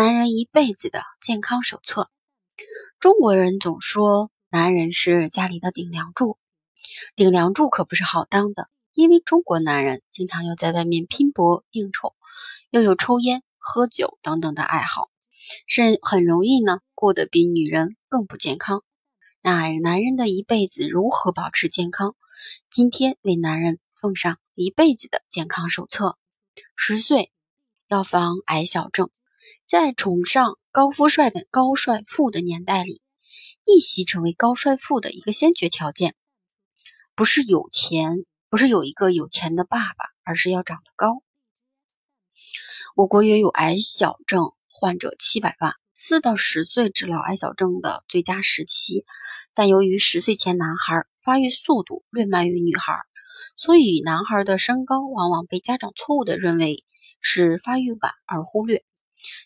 男人一辈子的健康手册。中国人总说男人是家里的顶梁柱，顶梁柱可不是好当的，因为中国男人经常要在外面拼搏应酬，又有抽烟、喝酒等等的爱好，是很容易呢过得比女人更不健康。那男人的一辈子如何保持健康？今天为男人奉上一辈子的健康手册：十岁要防矮小症。在崇尚高富帅的高帅富的年代里，逆袭成为高帅富的一个先决条件，不是有钱，不是有一个有钱的爸爸，而是要长得高。我国约有矮小症患者七百万，四到十岁治疗矮小症的最佳时期，但由于十岁前男孩发育速度略慢于女孩，所以男孩的身高往往被家长错误的认为是发育晚而忽略。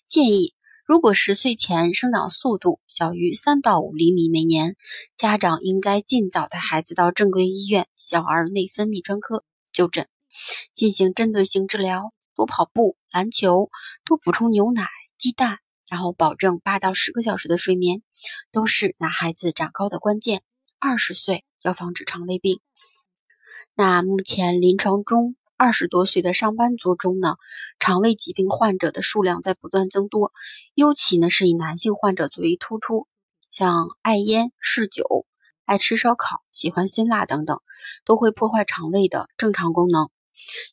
建议，如果十岁前生长速度小于三到五厘米每年，家长应该尽早带孩子到正规医院小儿内分泌专科就诊，进行针对性治疗，多跑步、篮球，多补充牛奶、鸡蛋，然后保证八到十个小时的睡眠，都是男孩子长高的关键。二十岁要防止肠胃病。那目前临床中。二十多岁的上班族中呢，肠胃疾病患者的数量在不断增多，尤其呢是以男性患者最为突出。像爱烟、嗜酒、爱吃烧烤、喜欢辛辣等等，都会破坏肠胃的正常功能，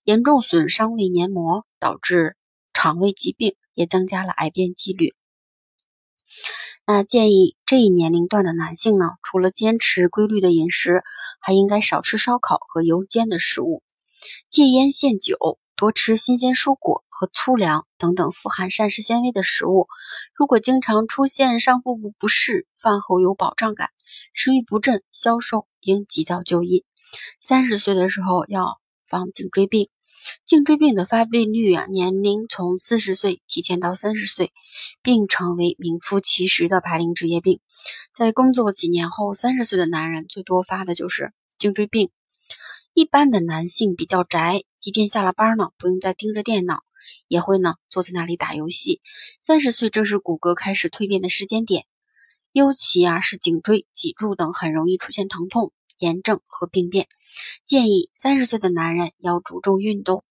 严重损伤胃黏膜，导致肠胃疾病，也增加了癌变几率。那建议这一年龄段的男性呢，除了坚持规律的饮食，还应该少吃烧烤和油煎的食物。戒烟限酒，多吃新鲜蔬果和粗粮等等富含膳食纤维的食物。如果经常出现上腹部不适，饭后有饱胀感，食欲不振、消瘦，应及早就医。三十岁的时候要防颈椎病。颈椎病的发病率啊，年龄从四十岁提前到三十岁，并成为名副其实的白领职业病。在工作几年后，三十岁的男人最多发的就是颈椎病。一般的男性比较宅，即便下了班呢，不用再盯着电脑，也会呢坐在那里打游戏。三十岁正是骨骼开始蜕变的时间点，尤其啊是颈椎、脊柱等很容易出现疼痛、炎症和病变。建议三十岁的男人要注重运动，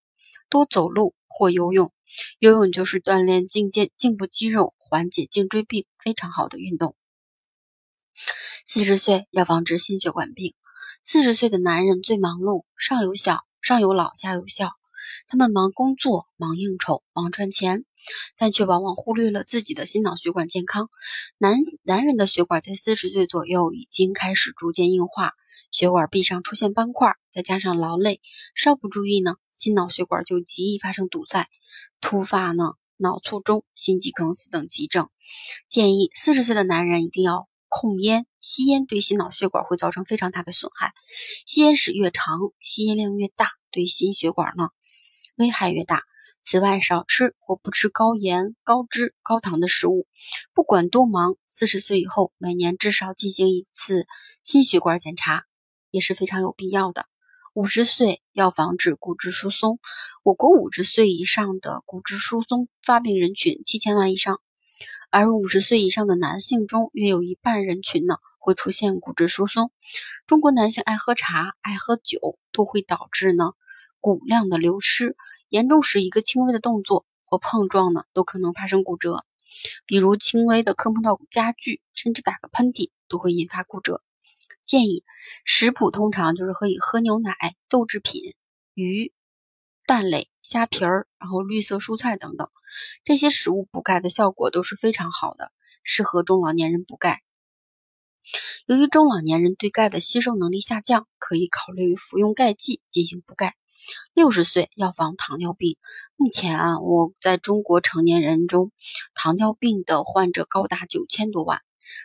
多走路或游泳。游泳就是锻炼颈肩颈部肌肉，缓解颈椎病非常好的运动。四十岁要防治心血管病。四十岁的男人最忙碌，上有小，上有老，下有小，他们忙工作，忙应酬，忙赚钱，但却往往忽略了自己的心脑血管健康。男男人的血管在四十岁左右已经开始逐渐硬化，血管壁上出现斑块，再加上劳累，稍不注意呢，心脑血管就极易发生堵塞，突发呢脑卒中、心肌梗死等急症。建议四十岁的男人一定要。控烟，吸烟对心脑血管会造成非常大的损害。吸烟史越长，吸烟量越大，对心血管呢危害越大。此外，少吃或不吃高盐、高脂、高糖的食物。不管多忙，四十岁以后每年至少进行一次心血管检查也是非常有必要的。五十岁要防止骨质疏松。我国五十岁以上的骨质疏松发病人群七千万以上。而五十岁以上的男性中，约有一半人群呢会出现骨质疏松。中国男性爱喝茶、爱喝酒，都会导致呢骨量的流失，严重时一个轻微的动作或碰撞呢都可能发生骨折。比如轻微的磕碰到家具，甚至打个喷嚏都会引发骨折。建议食谱通常就是可以喝牛奶、豆制品、鱼。蛋类、虾皮儿，然后绿色蔬菜等等，这些食物补钙的效果都是非常好的，适合中老年人补钙。由于中老年人对钙的吸收能力下降，可以考虑服用钙剂进行补钙。六十岁要防糖尿病。目前啊，我在中国成年人中，糖尿病的患者高达九千多万。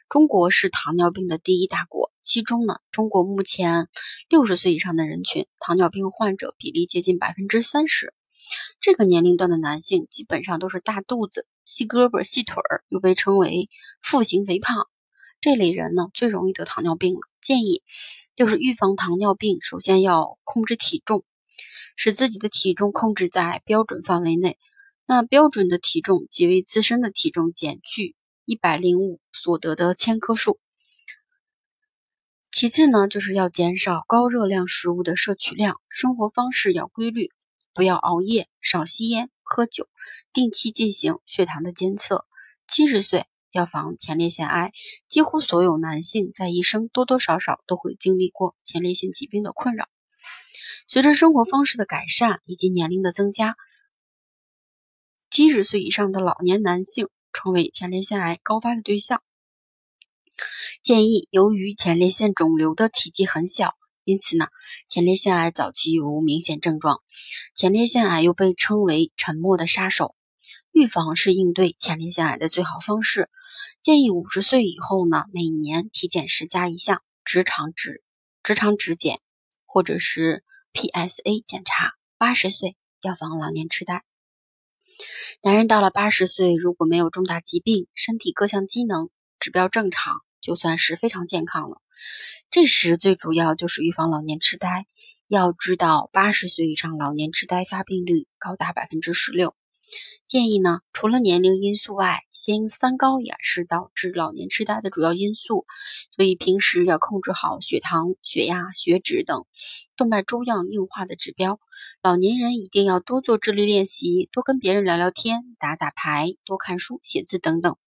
中国是糖尿病的第一大国，其中呢，中国目前六十岁以上的人群糖尿病患者比例接近百分之三十。这个年龄段的男性基本上都是大肚子、细胳膊、细腿儿，又被称为腹型肥胖。这类人呢，最容易得糖尿病了。建议就是预防糖尿病，首先要控制体重，使自己的体重控制在标准范围内。那标准的体重即为自身的体重减去一百零五所得的千克数。其次呢，就是要减少高热量食物的摄取量，生活方式要规律，不要熬夜，少吸烟、喝酒，定期进行血糖的监测。七十岁。要防前列腺癌，几乎所有男性在一生多多少少都会经历过前列腺疾病的困扰。随着生活方式的改善以及年龄的增加，七十岁以上的老年男性成为前列腺癌高发的对象。建议，由于前列腺肿瘤的体积很小，因此呢，前列腺癌早期无明显症状。前列腺癌又被称为“沉默的杀手”。预防是应对前列腺癌的最好方式。建议五十岁以后呢，每年体检时加一项直肠指直肠指检，或者是 PSA 检查。八十岁要防老年痴呆。男人到了八十岁，如果没有重大疾病，身体各项机能指标正常，就算是非常健康了。这时最主要就是预防老年痴呆。要知道，八十岁以上老年痴呆发病率高达百分之十六。建议呢，除了年龄因素外，先三高也是导致老年痴呆的主要因素，所以平时要控制好血糖、血压、血脂等动脉粥样硬化的指标。老年人一定要多做智力练习，多跟别人聊聊天、打打牌、多看书、写字等等。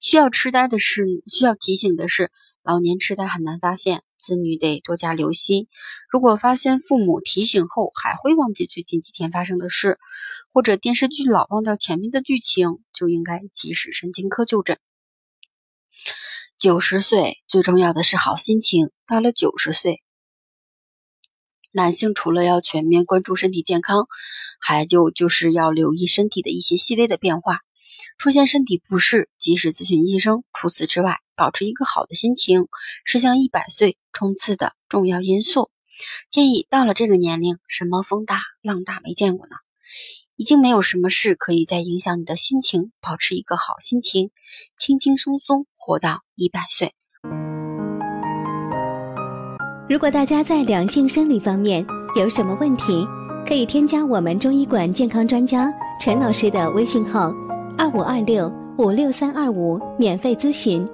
需要痴呆的是，需要提醒的是。老年痴呆很难发现，子女得多加留心。如果发现父母提醒后还会忘记最近几天发生的事，或者电视剧老忘掉前面的剧情，就应该及时神经科就诊。九十岁最重要的是好心情。到了九十岁，男性除了要全面关注身体健康，还就就是要留意身体的一些细微的变化。出现身体不适，及时咨询医生。除此之外，保持一个好的心情是向一百岁冲刺的重要因素。建议到了这个年龄，什么风大浪大没见过呢？已经没有什么事可以再影响你的心情。保持一个好心情，轻轻松松活到一百岁。如果大家在两性生理方面有什么问题，可以添加我们中医馆健康专家陈老师的微信号。二五二六五六三二五，免费咨询。